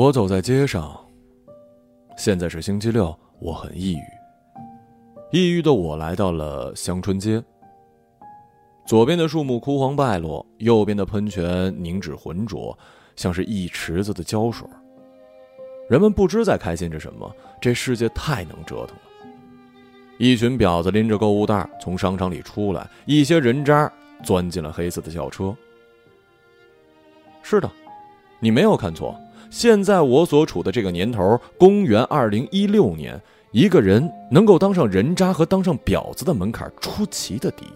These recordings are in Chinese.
我走在街上。现在是星期六，我很抑郁。抑郁的我来到了香椿街。左边的树木枯黄败落，右边的喷泉凝脂浑浊，像是一池子的胶水。人们不知在开心着什么，这世界太能折腾了。一群婊子拎着购物袋从商场里出来，一些人渣钻进了黑色的轿车。是的，你没有看错。现在我所处的这个年头，公元二零一六年，一个人能够当上人渣和当上婊子的门槛出奇的低，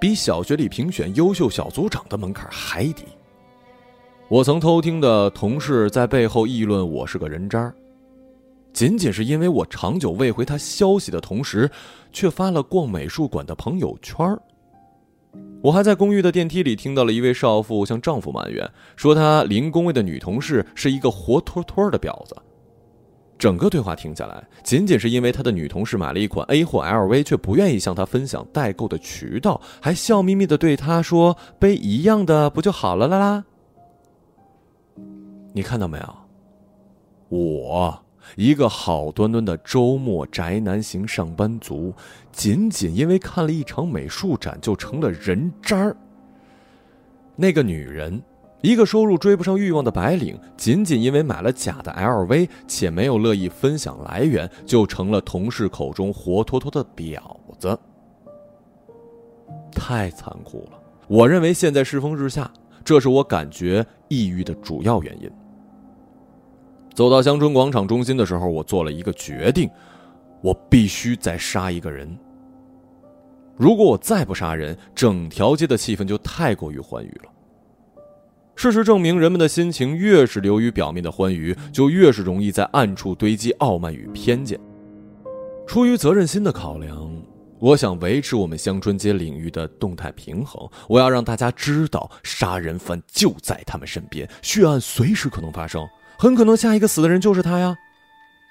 比小学里评选优秀小组长的门槛还低。我曾偷听的同事在背后议论我是个人渣，仅仅是因为我长久未回他消息的同时，却发了逛美术馆的朋友圈我还在公寓的电梯里听到了一位少妇向丈夫埋怨，说她临工位的女同事是一个活脱脱的婊子。整个对话听下来，仅仅是因为她的女同事买了一款 A 货 LV，却不愿意向她分享代购的渠道，还笑眯眯的对她说：“背一样的不就好了啦啦？”你看到没有？我。一个好端端的周末宅男型上班族，仅仅因为看了一场美术展就成了人渣儿。那个女人，一个收入追不上欲望的白领，仅仅因为买了假的 LV 且没有乐意分享来源，就成了同事口中活脱脱的婊子。太残酷了！我认为现在世风日下，这是我感觉抑郁的主要原因。走到香春广场中心的时候，我做了一个决定：我必须再杀一个人。如果我再不杀人，整条街的气氛就太过于欢愉了。事实证明，人们的心情越是流于表面的欢愉，就越是容易在暗处堆积傲慢与偏见。出于责任心的考量，我想维持我们香春街领域的动态平衡。我要让大家知道，杀人犯就在他们身边，血案随时可能发生。很可能下一个死的人就是他呀，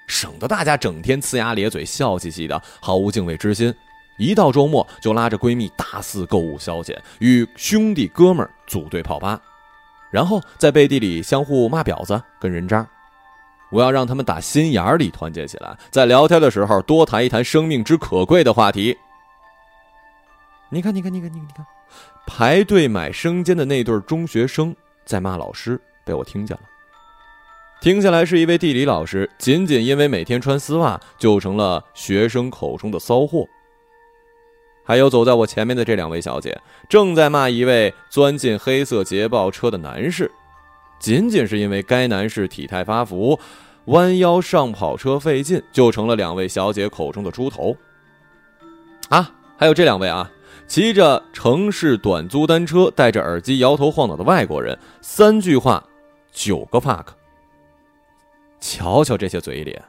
省得大家整天呲牙咧嘴、笑嘻嘻的，毫无敬畏之心。一到周末就拉着闺蜜大肆购物消遣，与兄弟哥们儿组队泡吧，然后在背地里相互骂婊子跟人渣。我要让他们打心眼里团结起来，在聊天的时候多谈一谈生命之可贵的话题。你看，你看，你看，你看，你看，排队买生煎的那对中学生在骂老师，被我听见了。听下来是一位地理老师，仅仅因为每天穿丝袜，就成了学生口中的骚货。还有走在我前面的这两位小姐，正在骂一位钻进黑色捷豹车的男士，仅仅是因为该男士体态发福，弯腰上跑车费劲，就成了两位小姐口中的猪头。啊，还有这两位啊，骑着城市短租单车，戴着耳机摇头晃脑的外国人，三句话，九个 fuck。瞧瞧这些嘴脸，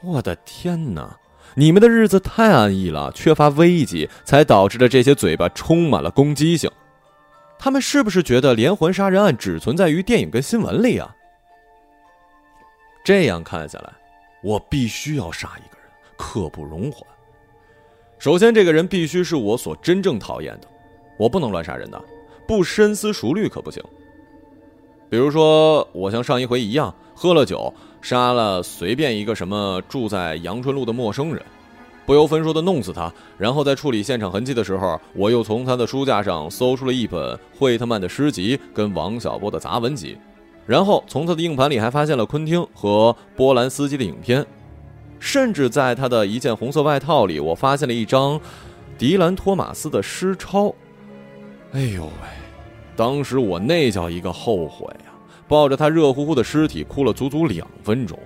我的天哪！你们的日子太安逸了，缺乏危机，才导致了这些嘴巴充满了攻击性。他们是不是觉得连环杀人案只存在于电影跟新闻里啊？这样看下来，我必须要杀一个人，刻不容缓。首先，这个人必须是我所真正讨厌的，我不能乱杀人的，不深思熟虑可不行。比如说，我像上一回一样。喝了酒，杀了随便一个什么住在阳春路的陌生人，不由分说的弄死他。然后在处理现场痕迹的时候，我又从他的书架上搜出了一本惠特曼的诗集跟王小波的杂文集，然后从他的硬盘里还发现了昆汀和波兰斯基的影片，甚至在他的一件红色外套里，我发现了一张迪兰托马斯的诗抄。哎呦喂，当时我那叫一个后悔啊！抱着他热乎乎的尸体哭了足足两分钟。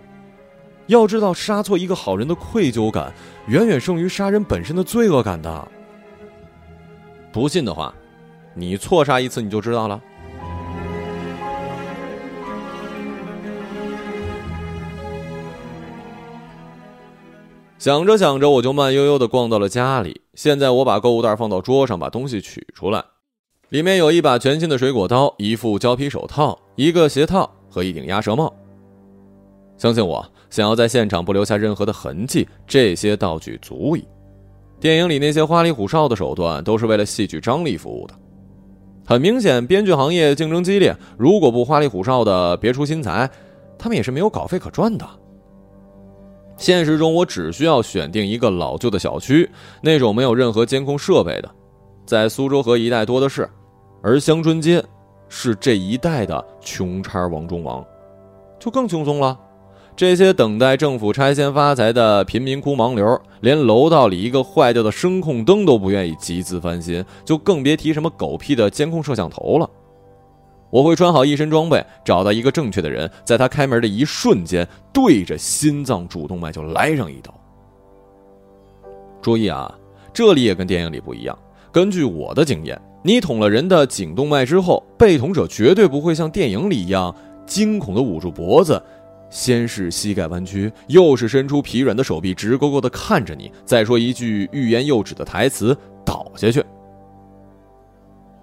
要知道，杀错一个好人的愧疚感，远远胜于杀人本身的罪恶感的。不信的话，你错杀一次你就知道了。想着想着，我就慢悠悠的逛到了家里。现在我把购物袋放到桌上，把东西取出来。里面有一把全新的水果刀，一副胶皮手套，一个鞋套和一顶鸭舌帽。相信我，想要在现场不留下任何的痕迹，这些道具足矣。电影里那些花里胡哨的手段，都是为了戏剧张力服务的。很明显，编剧行业竞争激烈，如果不花里胡哨的别出心裁，他们也是没有稿费可赚的。现实中，我只需要选定一个老旧的小区，那种没有任何监控设备的，在苏州河一带多的是，而香椿街是这一带的穷差王中王，就更轻松了。这些等待政府拆迁发财的贫民窟盲流，连楼道里一个坏掉的声控灯都不愿意集资翻新，就更别提什么狗屁的监控摄像头了。我会穿好一身装备，找到一个正确的人，在他开门的一瞬间，对着心脏主动脉就来上一刀。注意啊，这里也跟电影里不一样。根据我的经验，你捅了人的颈动脉之后，被捅者绝对不会像电影里一样惊恐的捂住脖子。先是膝盖弯曲，又是伸出疲软的手臂，直勾勾的看着你，再说一句欲言又止的台词，倒下去。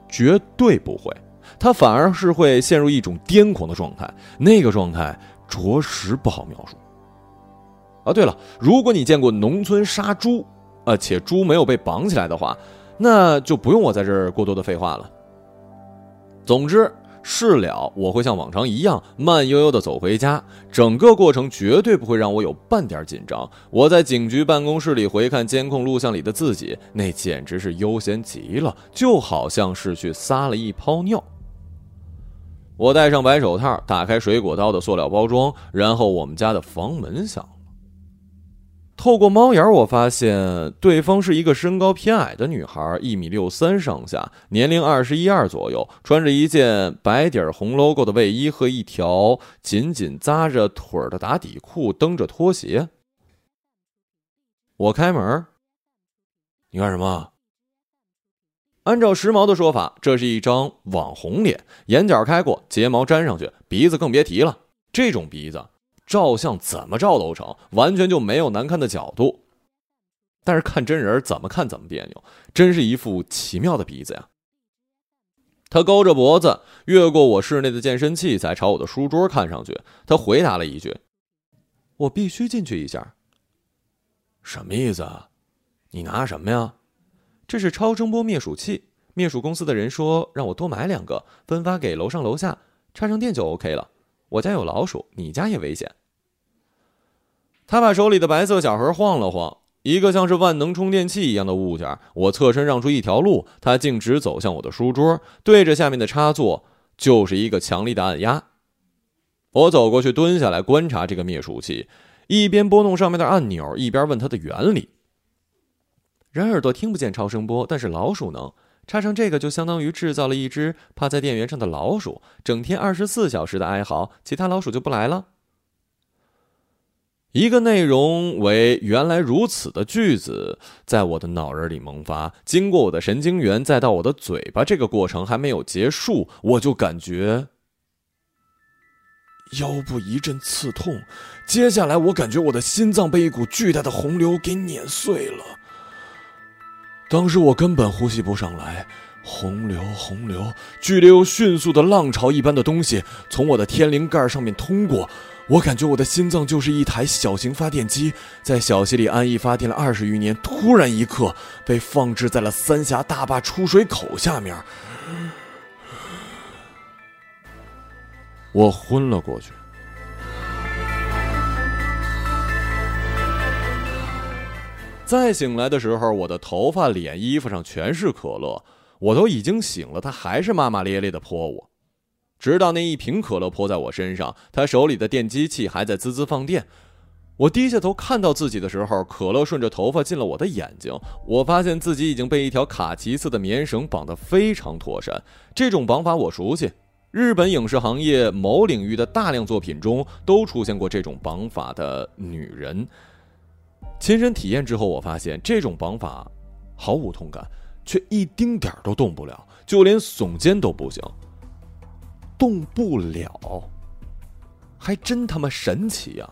绝对不会，他反而是会陷入一种癫狂的状态，那个状态着实不好描述。啊，对了，如果你见过农村杀猪，啊，且猪没有被绑起来的话，那就不用我在这儿过多的废话了。总之。事了，我会像往常一样慢悠悠地走回家，整个过程绝对不会让我有半点紧张。我在警局办公室里回看监控录像里的自己，那简直是悠闲极了，就好像是去撒了一泡尿。我戴上白手套，打开水果刀的塑料包装，然后我们家的房门响了。透过猫眼，我发现对方是一个身高偏矮的女孩，一米六三上下，年龄二十一二左右，穿着一件白底红 logo 的卫衣和一条紧紧扎着腿的打底裤，蹬着拖鞋。我开门，你干什么？按照时髦的说法，这是一张网红脸，眼角开过，睫毛粘上去，鼻子更别提了，这种鼻子。照相怎么照都成，完全就没有难看的角度。但是看真人怎么看怎么别扭，真是一副奇妙的鼻子呀。他勾着脖子，越过我室内的健身器材，朝我的书桌看上去。他回答了一句：“我必须进去一下。”什么意思？啊？你拿什么呀？这是超声波灭鼠器。灭鼠公司的人说让我多买两个，分发给楼上楼下，插上电就 OK 了。我家有老鼠，你家也危险。他把手里的白色小盒晃了晃，一个像是万能充电器一样的物件。我侧身让出一条路，他径直走向我的书桌，对着下面的插座就是一个强力的按压。我走过去，蹲下来观察这个灭鼠器，一边拨弄上面的按钮，一边问它的原理。人耳朵听不见超声波，但是老鼠能。插上这个，就相当于制造了一只趴在电源上的老鼠，整天二十四小时的哀嚎，其他老鼠就不来了。一个内容为“原来如此”的句子在我的脑仁里萌发，经过我的神经元，再到我的嘴巴，这个过程还没有结束，我就感觉腰部一阵刺痛。接下来，我感觉我的心脏被一股巨大的洪流给碾碎了。当时我根本呼吸不上来，洪流，洪流，剧烈又迅速的浪潮一般的东西从我的天灵盖上面通过。我感觉我的心脏就是一台小型发电机，在小溪里安逸发电了二十余年，突然一刻被放置在了三峡大坝出水口下面，我昏了过去。再醒来的时候，我的头发、脸、衣服上全是可乐，我都已经醒了，他还是骂骂咧咧的泼我。直到那一瓶可乐泼在我身上，他手里的电机器还在滋滋放电。我低下头看到自己的时候，可乐顺着头发进了我的眼睛。我发现自己已经被一条卡其色的棉绳绑得非常妥善。这种绑法我熟悉，日本影视行业某领域的大量作品中都出现过这种绑法的女人。亲身体验之后，我发现这种绑法毫无痛感，却一丁点儿都动不了，就连耸肩都不行。动不了，还真他妈神奇呀！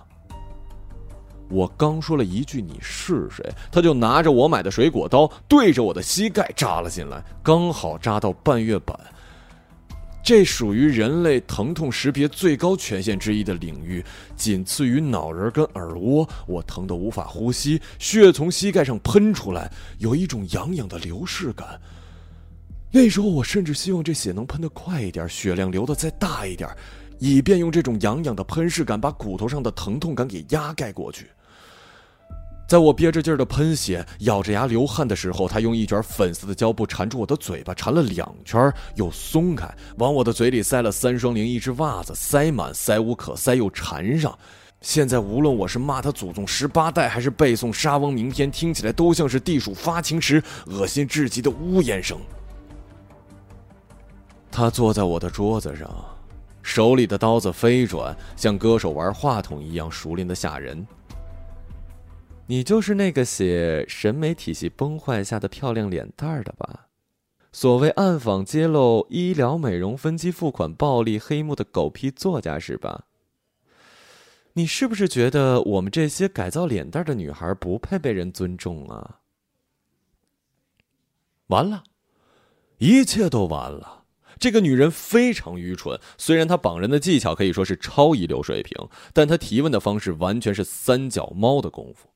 我刚说了一句“你是谁”，他就拿着我买的水果刀对着我的膝盖扎了进来，刚好扎到半月板。这属于人类疼痛识别最高权限之一的领域，仅次于脑仁跟耳蜗。我疼得无法呼吸，血从膝盖上喷出来，有一种痒痒的流逝感。那时候我甚至希望这血能喷得快一点，血量流得再大一点，以便用这种痒痒的喷射感把骨头上的疼痛感给压盖过去。在我憋着劲儿的喷血、咬着牙流汗的时候，他用一卷粉色的胶布缠住我的嘴巴，缠了两圈又松开，往我的嘴里塞了三双零一只袜子，塞满，塞无可塞，又缠上。现在无论我是骂他祖宗十八代，还是背诵沙翁名篇，听起来都像是地鼠发情时恶心至极的呜咽声。他坐在我的桌子上，手里的刀子飞转，像歌手玩话筒一样熟练的吓人。你就是那个写审美体系崩坏下的漂亮脸蛋儿的吧？所谓暗访揭露医疗美容分期付款暴利黑幕的狗屁作家是吧？你是不是觉得我们这些改造脸蛋儿的女孩不配被人尊重啊？完了，一切都完了。这个女人非常愚蠢，虽然她绑人的技巧可以说是超一流水平，但她提问的方式完全是三脚猫的功夫。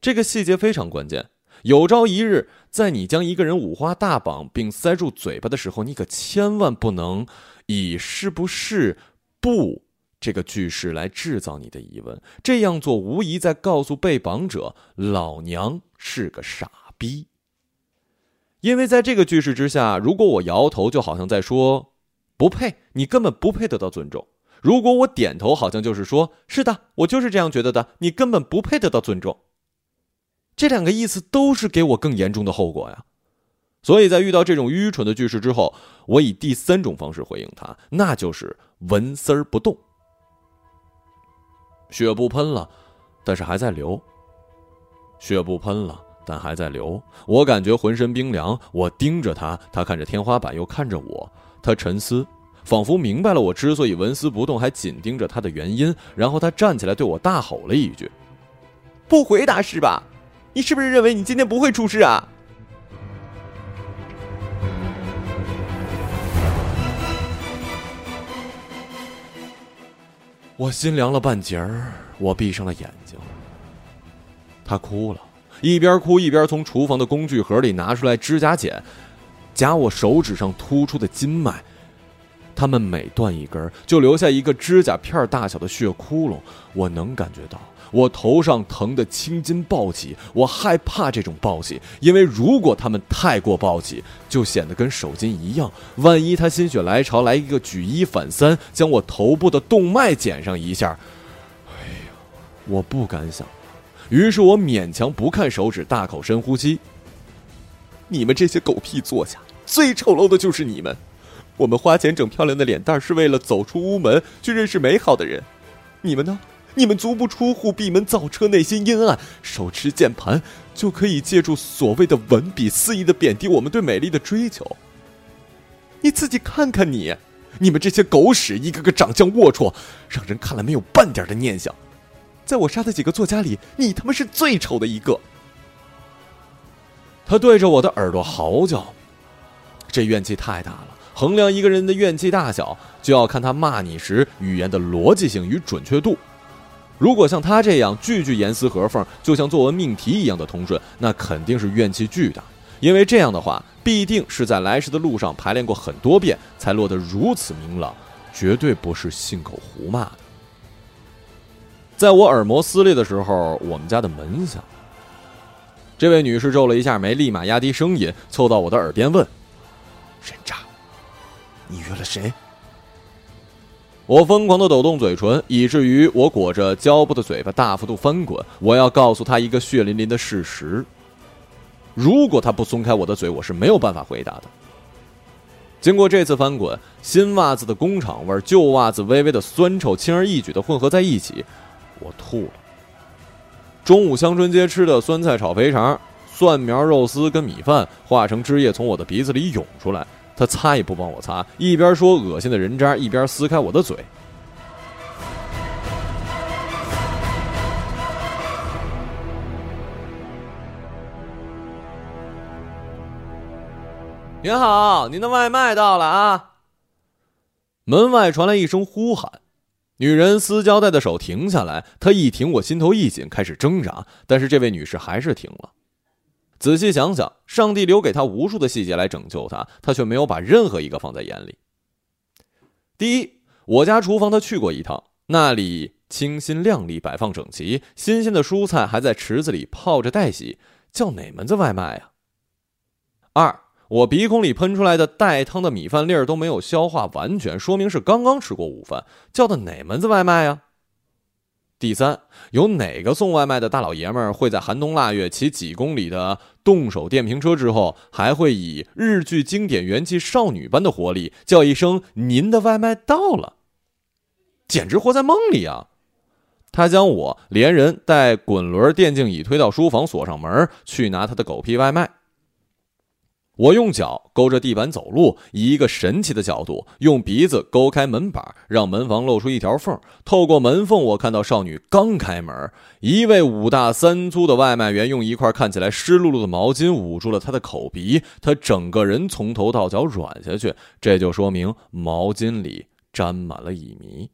这个细节非常关键。有朝一日，在你将一个人五花大绑并塞住嘴巴的时候，你可千万不能以“是不是不”这个句式来制造你的疑问。这样做无疑在告诉被绑者：“老娘是个傻逼。”因为在这个句式之下，如果我摇头，就好像在说“不配”，你根本不配得到尊重；如果我点头，好像就是说“是的，我就是这样觉得的”，你根本不配得到尊重。这两个意思都是给我更严重的后果呀，所以在遇到这种愚蠢的句式之后，我以第三种方式回应他，那就是纹丝儿不动。血不喷了，但是还在流。血不喷了，但还在流。我感觉浑身冰凉。我盯着他，他看着天花板，又看着我。他沉思，仿佛明白了我之所以纹丝不动，还紧盯着他的原因。然后他站起来，对我大吼了一句：“不回答是吧？”你是不是认为你今天不会出事啊？我心凉了半截儿，我闭上了眼睛。他哭了，一边哭一边从厨房的工具盒里拿出来指甲剪，夹我手指上突出的筋脉。他们每断一根，就留下一个指甲片大小的血窟窿。我能感觉到。我头上疼得青筋暴起，我害怕这种暴起，因为如果他们太过暴起，就显得跟手筋一样。万一他心血来潮来一个举一反三，将我头部的动脉剪上一下，哎呀，我不敢想。于是我勉强不看手指，大口深呼吸。你们这些狗屁作家，最丑陋的就是你们。我们花钱整漂亮的脸蛋，是为了走出屋门去认识美好的人。你们呢？你们足不出户，闭门造车，内心阴暗，手持键盘，就可以借助所谓的文笔肆意的贬低我们对美丽的追求。你自己看看你，你们这些狗屎，一个个长相龌龊，让人看了没有半点的念想。在我杀的几个作家里，你他妈是最丑的一个。他对着我的耳朵嚎叫，这怨气太大了。衡量一个人的怨气大小，就要看他骂你时语言的逻辑性与准确度。如果像他这样句句严丝合缝，就像作文命题一样的通顺，那肯定是怨气巨大。因为这样的话，必定是在来时的路上排练过很多遍，才落得如此明朗，绝对不是信口胡骂的。在我耳膜撕裂的时候，我们家的门响。这位女士皱了一下眉，立马压低声音，凑到我的耳边问：“人渣，你约了谁？”我疯狂的抖动嘴唇，以至于我裹着胶布的嘴巴大幅度翻滚。我要告诉他一个血淋淋的事实：如果他不松开我的嘴，我是没有办法回答的。经过这次翻滚，新袜子的工厂味儿、旧袜子微微的酸臭，轻而易举的混合在一起，我吐了。中午香椿街吃的酸菜炒肥肠、蒜苗肉丝跟米饭化成汁液从我的鼻子里涌出来。他擦也不帮我擦，一边说恶心的人渣，一边撕开我的嘴。您好，您的外卖到了啊！门外传来一声呼喊，女人撕胶带的手停下来，她一停，我心头一紧，开始挣扎，但是这位女士还是停了。仔细想想，上帝留给他无数的细节来拯救他，他却没有把任何一个放在眼里。第一，我家厨房他去过一趟，那里清新亮丽，摆放整齐，新鲜的蔬菜还在池子里泡着待洗，叫哪门子外卖啊？二，我鼻孔里喷出来的带汤的米饭粒儿都没有消化完全，说明是刚刚吃过午饭，叫的哪门子外卖呀？第三，有哪个送外卖的大老爷们儿会在寒冬腊月骑几公里的动手电瓶车之后，还会以日剧经典元气少女般的活力叫一声“您的外卖到了”？简直活在梦里啊！他将我连人带滚轮电竞椅推到书房，锁上门，去拿他的狗屁外卖。我用脚勾着地板走路，以一个神奇的角度，用鼻子勾开门板，让门房露出一条缝。透过门缝，我看到少女刚开门，一位五大三粗的外卖员用一块看起来湿漉漉的毛巾捂住了她的口鼻，她整个人从头到脚软下去，这就说明毛巾里沾满了乙醚。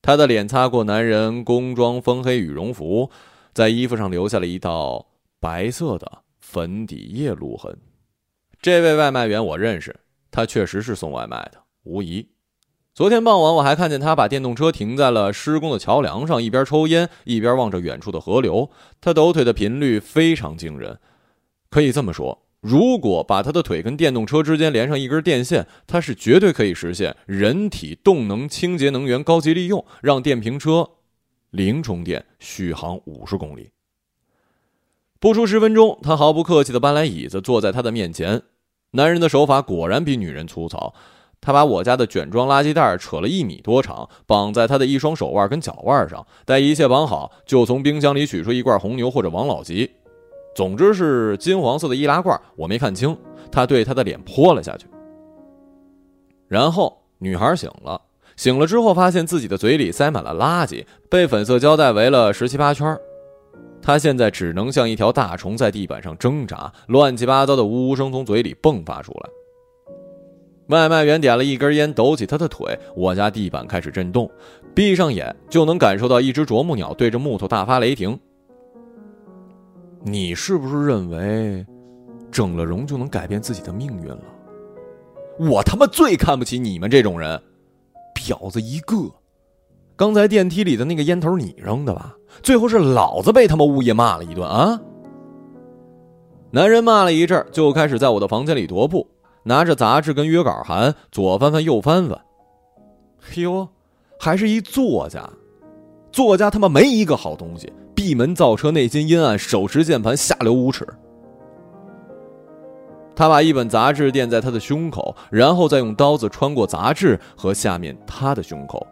她的脸擦过男人工装风黑羽绒服，在衣服上留下了一道白色的粉底液路痕。这位外卖员我认识，他确实是送外卖的，无疑。昨天傍晚我还看见他把电动车停在了施工的桥梁上，一边抽烟一边望着远处的河流。他抖腿的频率非常惊人，可以这么说，如果把他的腿跟电动车之间连上一根电线，他是绝对可以实现人体动能清洁能源高级利用，让电瓶车零充电续航五十公里。不出十分钟，他毫不客气地搬来椅子，坐在他的面前。男人的手法果然比女人粗糙。他把我家的卷装垃圾袋扯了一米多长，绑在他的一双手腕跟脚腕上。待一切绑好，就从冰箱里取出一罐红牛或者王老吉，总之是金黄色的易拉罐。我没看清，他对他的脸泼了下去。然后女孩醒了，醒了之后发现自己的嘴里塞满了垃圾，被粉色胶带围了十七八圈。他现在只能像一条大虫在地板上挣扎，乱七八糟的呜呜声从嘴里迸发出来。外卖员点了一根烟，抖起他的腿，我家地板开始震动，闭上眼就能感受到一只啄木鸟对着木头大发雷霆。你是不是认为整了容就能改变自己的命运了？我他妈最看不起你们这种人，婊子一个！刚才电梯里的那个烟头你扔的吧？最后是老子被他们物业骂了一顿啊！男人骂了一阵，就开始在我的房间里踱步，拿着杂志跟约稿函，左翻翻右翻翻。哎呦，还是一作家！作家他妈没一个好东西，闭门造车，内心阴暗，手持键盘，下流无耻。他把一本杂志垫在他的胸口，然后再用刀子穿过杂志和下面他的胸口。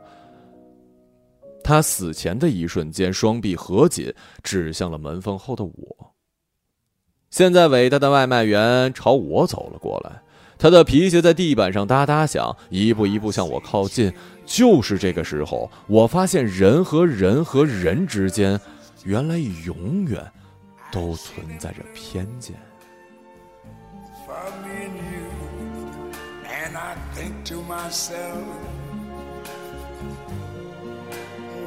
他死前的一瞬间，双臂合紧，指向了门缝后的我。现在，伟大的外卖员朝我走了过来，他的皮鞋在地板上哒哒响，一步一步向我靠近。就是这个时候，我发现人和人和人之间，原来永远都存在着偏见。